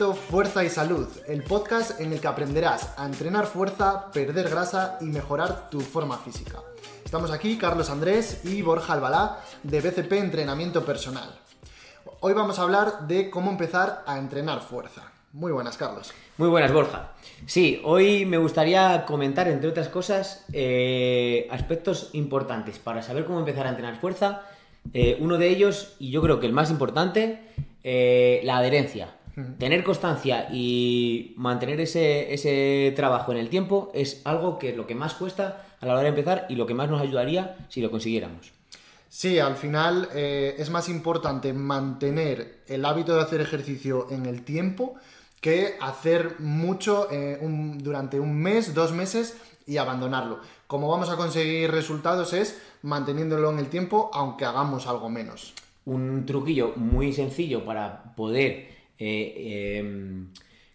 Fuerza y Salud, el podcast en el que aprenderás a entrenar fuerza, perder grasa y mejorar tu forma física. Estamos aquí Carlos Andrés y Borja Albalá de BCP Entrenamiento Personal. Hoy vamos a hablar de cómo empezar a entrenar fuerza. Muy buenas, Carlos. Muy buenas, Borja. Sí, hoy me gustaría comentar, entre otras cosas, eh, aspectos importantes para saber cómo empezar a entrenar fuerza. Eh, uno de ellos, y yo creo que el más importante, eh, la adherencia. Tener constancia y mantener ese, ese trabajo en el tiempo es algo que es lo que más cuesta a la hora de empezar y lo que más nos ayudaría si lo consiguiéramos. Sí, al final eh, es más importante mantener el hábito de hacer ejercicio en el tiempo que hacer mucho eh, un- durante un mes, dos meses y abandonarlo. Como vamos a conseguir resultados es manteniéndolo en el tiempo aunque hagamos algo menos. Un truquillo muy sencillo para poder eh, em,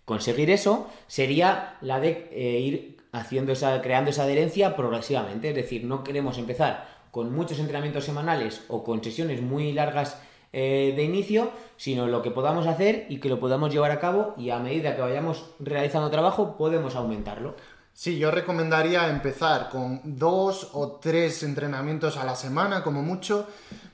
conseguir eso sería la de eh, ir haciendo esa, creando esa adherencia progresivamente. Es decir, no queremos empezar con muchos entrenamientos semanales o con sesiones muy largas eh, de inicio, sino lo que podamos hacer y que lo podamos llevar a cabo y a medida que vayamos realizando trabajo podemos aumentarlo. Sí, yo recomendaría empezar con dos o tres entrenamientos a la semana, como mucho,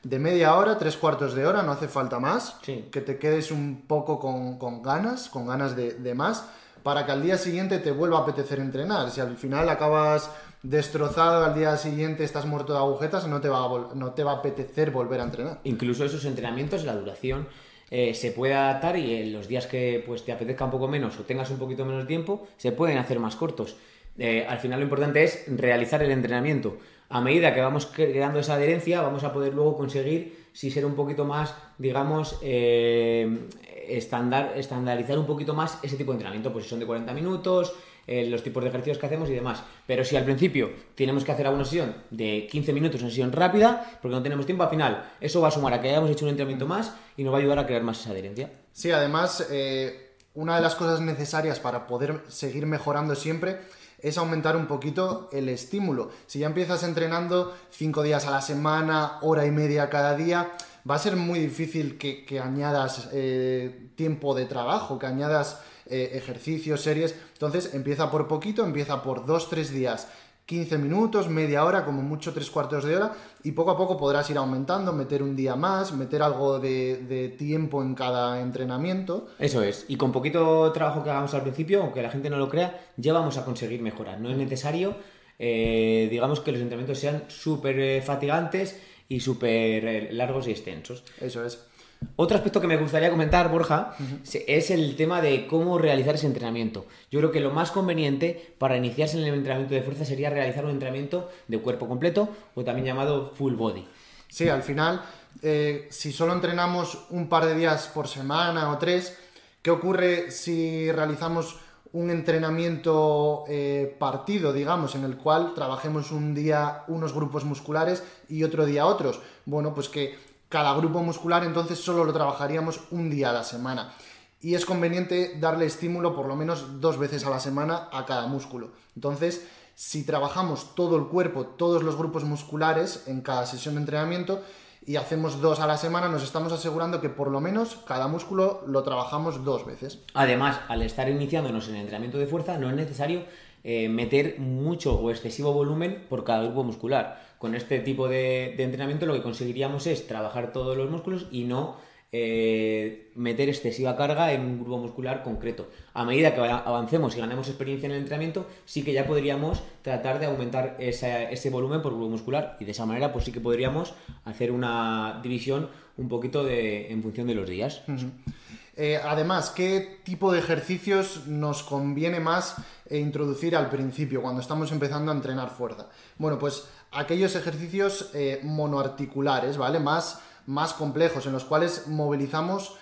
de media hora, tres cuartos de hora, no hace falta más. Sí. Que te quedes un poco con, con ganas, con ganas de, de más, para que al día siguiente te vuelva a apetecer entrenar. Si al final acabas destrozado, al día siguiente estás muerto de agujetas, no te va a, no te va a apetecer volver a entrenar. Incluso esos entrenamientos, la duración eh, se puede adaptar y en los días que pues, te apetezca un poco menos o tengas un poquito menos tiempo, se pueden hacer más cortos. Eh, al final lo importante es realizar el entrenamiento. A medida que vamos creando esa adherencia, vamos a poder luego conseguir si ser un poquito más, digamos, eh, estándar, estandarizar un poquito más ese tipo de entrenamiento. Pues si son de 40 minutos, eh, los tipos de ejercicios que hacemos y demás. Pero si al principio tenemos que hacer alguna sesión de 15 minutos, una sesión rápida, porque no tenemos tiempo, al final eso va a sumar a que hayamos hecho un entrenamiento más y nos va a ayudar a crear más esa adherencia. Sí, además, eh, una de las cosas necesarias para poder seguir mejorando siempre es aumentar un poquito el estímulo. Si ya empiezas entrenando cinco días a la semana, hora y media cada día, va a ser muy difícil que, que añadas eh, tiempo de trabajo, que añadas eh, ejercicios, series. Entonces empieza por poquito, empieza por dos, tres días. 15 minutos, media hora, como mucho tres cuartos de hora, y poco a poco podrás ir aumentando, meter un día más, meter algo de, de tiempo en cada entrenamiento. Eso es. Y con poquito trabajo que hagamos al principio, aunque la gente no lo crea, ya vamos a conseguir mejorar. No es necesario, eh, digamos, que los entrenamientos sean súper eh, fatigantes y súper largos y extensos. Eso es. Otro aspecto que me gustaría comentar, Borja, es el tema de cómo realizar ese entrenamiento. Yo creo que lo más conveniente para iniciarse en el entrenamiento de fuerza sería realizar un entrenamiento de cuerpo completo o también llamado full body. Sí, al final, eh, si solo entrenamos un par de días por semana o tres, ¿qué ocurre si realizamos un entrenamiento eh, partido, digamos, en el cual trabajemos un día unos grupos musculares y otro día otros? Bueno, pues que cada grupo muscular entonces solo lo trabajaríamos un día a la semana. Y es conveniente darle estímulo por lo menos dos veces a la semana a cada músculo. Entonces, si trabajamos todo el cuerpo, todos los grupos musculares en cada sesión de entrenamiento y hacemos dos a la semana, nos estamos asegurando que por lo menos cada músculo lo trabajamos dos veces. Además, al estar iniciándonos en el entrenamiento de fuerza, no es necesario eh, meter mucho o excesivo volumen por cada grupo muscular. Con este tipo de, entrenamiento lo que conseguiríamos es trabajar todos los músculos y no eh, meter excesiva carga en un grupo muscular concreto. A medida que avancemos y ganemos experiencia en el entrenamiento, sí que ya podríamos tratar de aumentar ese volumen por grupo muscular y de esa manera pues sí que podríamos hacer una división un poquito de, en función de los días. Eh, además, ¿qué tipo de ejercicios nos conviene más eh, introducir al principio, cuando estamos empezando a entrenar fuerza? Bueno, pues aquellos ejercicios eh, monoarticulares, ¿vale? Más, más complejos, en los cuales movilizamos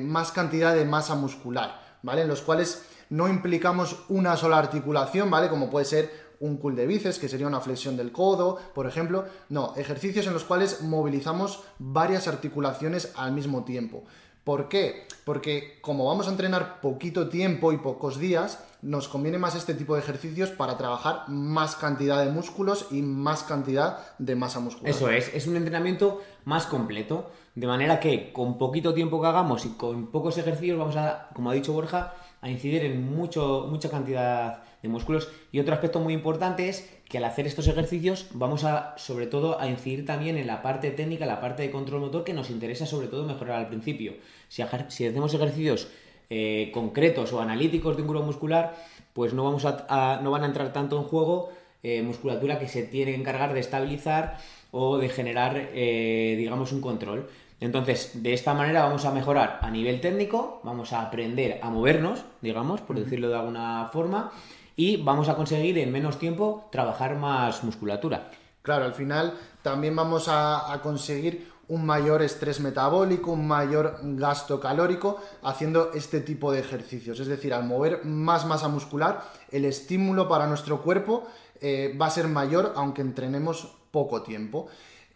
más cantidad de masa muscular, ¿vale? En los cuales no implicamos una sola articulación, ¿vale? Como puede ser un cool de bíceps, que sería una flexión del codo, por ejemplo. No, ejercicios en los cuales movilizamos varias articulaciones al mismo tiempo. ¿Por qué? Porque como vamos a entrenar poquito tiempo y pocos días, nos conviene más este tipo de ejercicios para trabajar más cantidad de músculos y más cantidad de masa muscular. Eso es, es un entrenamiento más completo, de manera que con poquito tiempo que hagamos y con pocos ejercicios vamos a, como ha dicho Borja, a incidir en mucho, mucha cantidad de músculos. Y otro aspecto muy importante es que al hacer estos ejercicios vamos a, sobre todo, a incidir también en la parte técnica, la parte de control motor que nos interesa sobre todo mejorar al principio. Si, hacemos ejercicios eh, concretos o analíticos de un grupo muscular, pues no, vamos a, no van a entrar tanto en juego eh, musculatura que se tiene que encargar de estabilizar o de generar, eh, digamos, un control. Entonces, de esta manera vamos a mejorar a nivel técnico, vamos a aprender a movernos, digamos, por decirlo de alguna forma, y vamos a conseguir en menos tiempo trabajar más musculatura. Claro, al final también vamos a, conseguir un mayor estrés metabólico, un mayor gasto calórico haciendo este tipo de ejercicios. Es decir, al mover más masa muscular, el estímulo para nuestro cuerpo eh, va a ser mayor aunque entrenemos poco tiempo.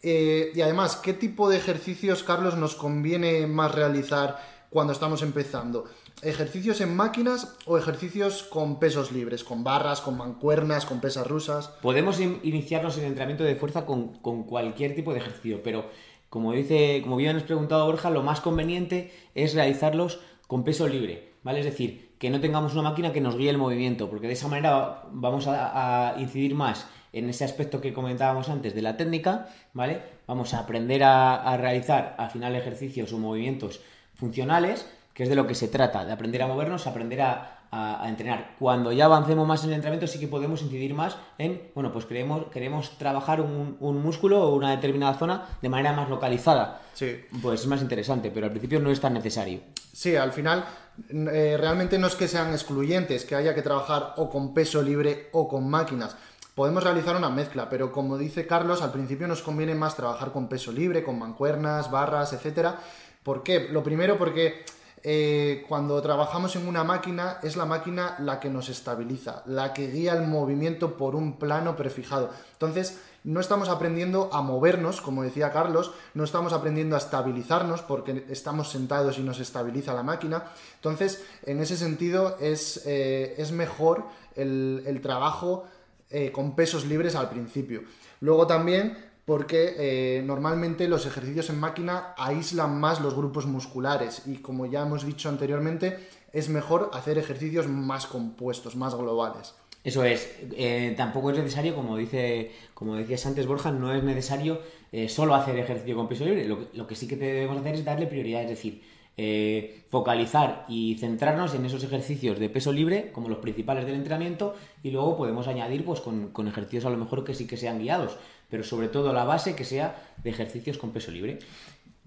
Eh, y además, ¿qué tipo de ejercicios, Carlos, nos conviene más realizar cuando estamos empezando? ¿Ejercicios en máquinas o ejercicios con pesos libres, con barras, con mancuernas, con pesas rusas? Podemos iniciarnos en entrenamiento de fuerza con, cualquier tipo de ejercicio, pero como dice, como bien has preguntado Borja, lo más conveniente es realizarlos con peso libre, ¿vale? Es decir, que no tengamos una máquina que nos guíe el movimiento, porque de esa manera vamos a incidir más en ese aspecto que comentábamos antes de la técnica, ¿vale? Vamos a aprender a, realizar al final ejercicios o movimientos funcionales, que es de lo que se trata, de aprender a movernos, aprender a, entrenar. Cuando ya avancemos más en el entrenamiento, sí que podemos incidir más en, bueno, pues queremos, queremos trabajar un, músculo o una determinada zona de manera más localizada. Sí. Pues es más interesante, pero al principio no es tan necesario. Sí, al final eh, realmente no es que sean excluyentes, que haya que trabajar o con peso libre o con máquinas podemos realizar una mezcla, pero como dice Carlos, al principio nos conviene más trabajar con peso libre, con mancuernas, barras, etcétera. ¿Por qué? Lo primero porque eh, cuando trabajamos en una máquina es la máquina la que nos estabiliza, la que guía el movimiento por un plano prefijado. Entonces, no estamos aprendiendo a movernos, como decía Carlos, no estamos aprendiendo a estabilizarnos porque estamos sentados y nos estabiliza la máquina. Entonces, en ese sentido, es, eh, es mejor el, trabajo eh, con pesos libres al principio. Luego también porque eh, normalmente los ejercicios en máquina aíslan más los grupos musculares y como ya hemos dicho anteriormente, es mejor hacer ejercicios más compuestos, más globales. Eso es, eh, tampoco es necesario, como, dice, como decías antes Borja, no es necesario solo hacer ejercicio con peso libre, lo, lo que sí que debemos hacer es darle prioridad, es decir, eh, focalizar y centrarnos en esos ejercicios de peso libre como los principales del entrenamiento y luego podemos añadir pues con, ejercicios a lo mejor que sí que sean guiados, pero sobre todo la base que sea de ejercicios con peso libre.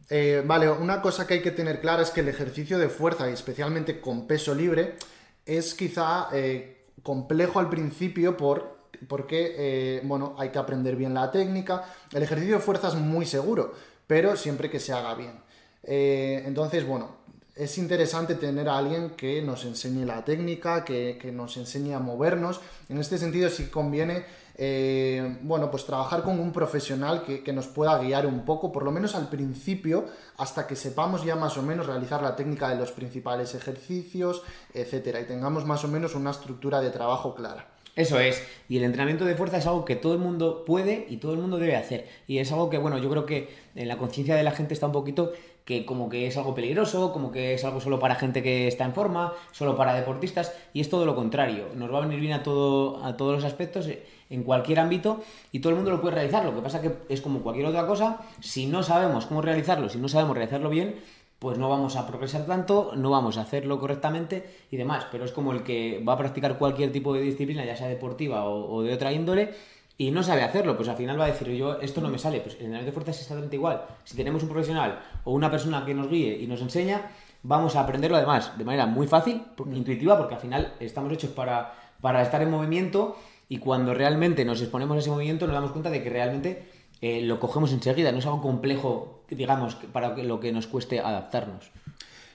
Eh, vale, una cosa que hay que tener clara es que el ejercicio de fuerza, y especialmente con peso libre, es quizá eh, complejo al principio por porque bueno, hay que aprender bien la técnica. El ejercicio de fuerza es muy seguro, pero siempre que se haga bien. Eh, entonces, bueno, es interesante tener a alguien que nos enseñe la técnica, que, nos enseñe a movernos. En este sentido, sí conviene, eh, bueno, pues trabajar con un profesional que, que, nos pueda guiar un poco, por lo menos al principio, hasta que sepamos ya más o menos realizar la técnica de los principales ejercicios, etcétera, y tengamos más o menos una estructura de trabajo clara. Eso es. Y el entrenamiento de fuerza es algo que todo el mundo puede y todo el mundo debe hacer. Y es algo que, bueno, yo creo que en la conciencia de la gente está un poquito que como que es algo peligroso, como que es algo solo para gente que está en forma, solo para deportistas, y es todo lo contrario. Nos va a venir bien a, todo, a todos los aspectos, eh, en cualquier ámbito, y todo el mundo lo puede realizar. Lo que pasa que es como cualquier otra cosa, si no sabemos cómo realizarlo, si no sabemos realizarlo bien, pues no vamos a progresar tanto, no vamos a hacerlo correctamente y demás. Pero es como el que va a practicar cualquier tipo de disciplina, ya sea deportiva o, o de otra índole, y no sabe hacerlo, pues al final va a decir, yo esto no me sale, pues el entrenamiento de fuerza es exactamente igual. Si tenemos un profesional o una persona que nos guíe y nos enseña, vamos a aprenderlo además de manera muy fácil, intuitiva, porque al final estamos hechos para, para estar en movimiento y cuando realmente nos exponemos a ese movimiento nos damos cuenta de que realmente eh, lo cogemos enseguida, no es algo complejo, digamos, para lo que nos cueste adaptarnos.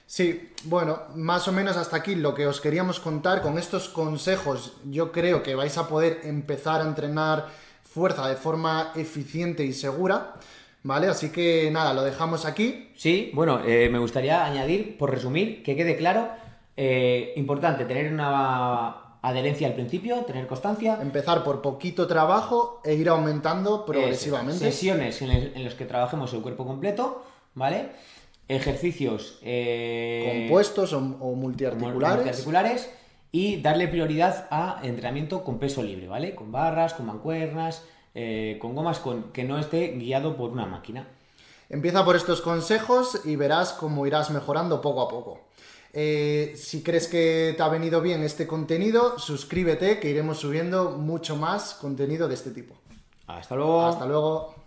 Sí, bueno, más o menos hasta aquí lo que os queríamos contar. Con estos consejos yo creo que vais a poder empezar a entrenar fuerza de forma eficiente y segura. ¿Vale? Así que nada, lo dejamos aquí. Sí, bueno, eh, me gustaría añadir, por resumir, que quede claro, eh, importante tener una adherencia al principio, tener constancia. Empezar por poquito trabajo e ir aumentando progresivamente. sesiones en, en las que trabajemos el cuerpo completo ¿vale? Ejercicios eh, Compuestos o, o multiarticulares. multiarticulares y darle prioridad a entrenamiento con peso libre, ¿vale? Con barras, con mancuernas, eh, con gomas, con que no esté guiado por una máquina. Empieza por estos consejos y verás cómo irás mejorando poco a poco. Eh, si crees que te ha venido bien este contenido, suscríbete que iremos subiendo mucho más contenido de este tipo. Hasta luego. Hasta luego.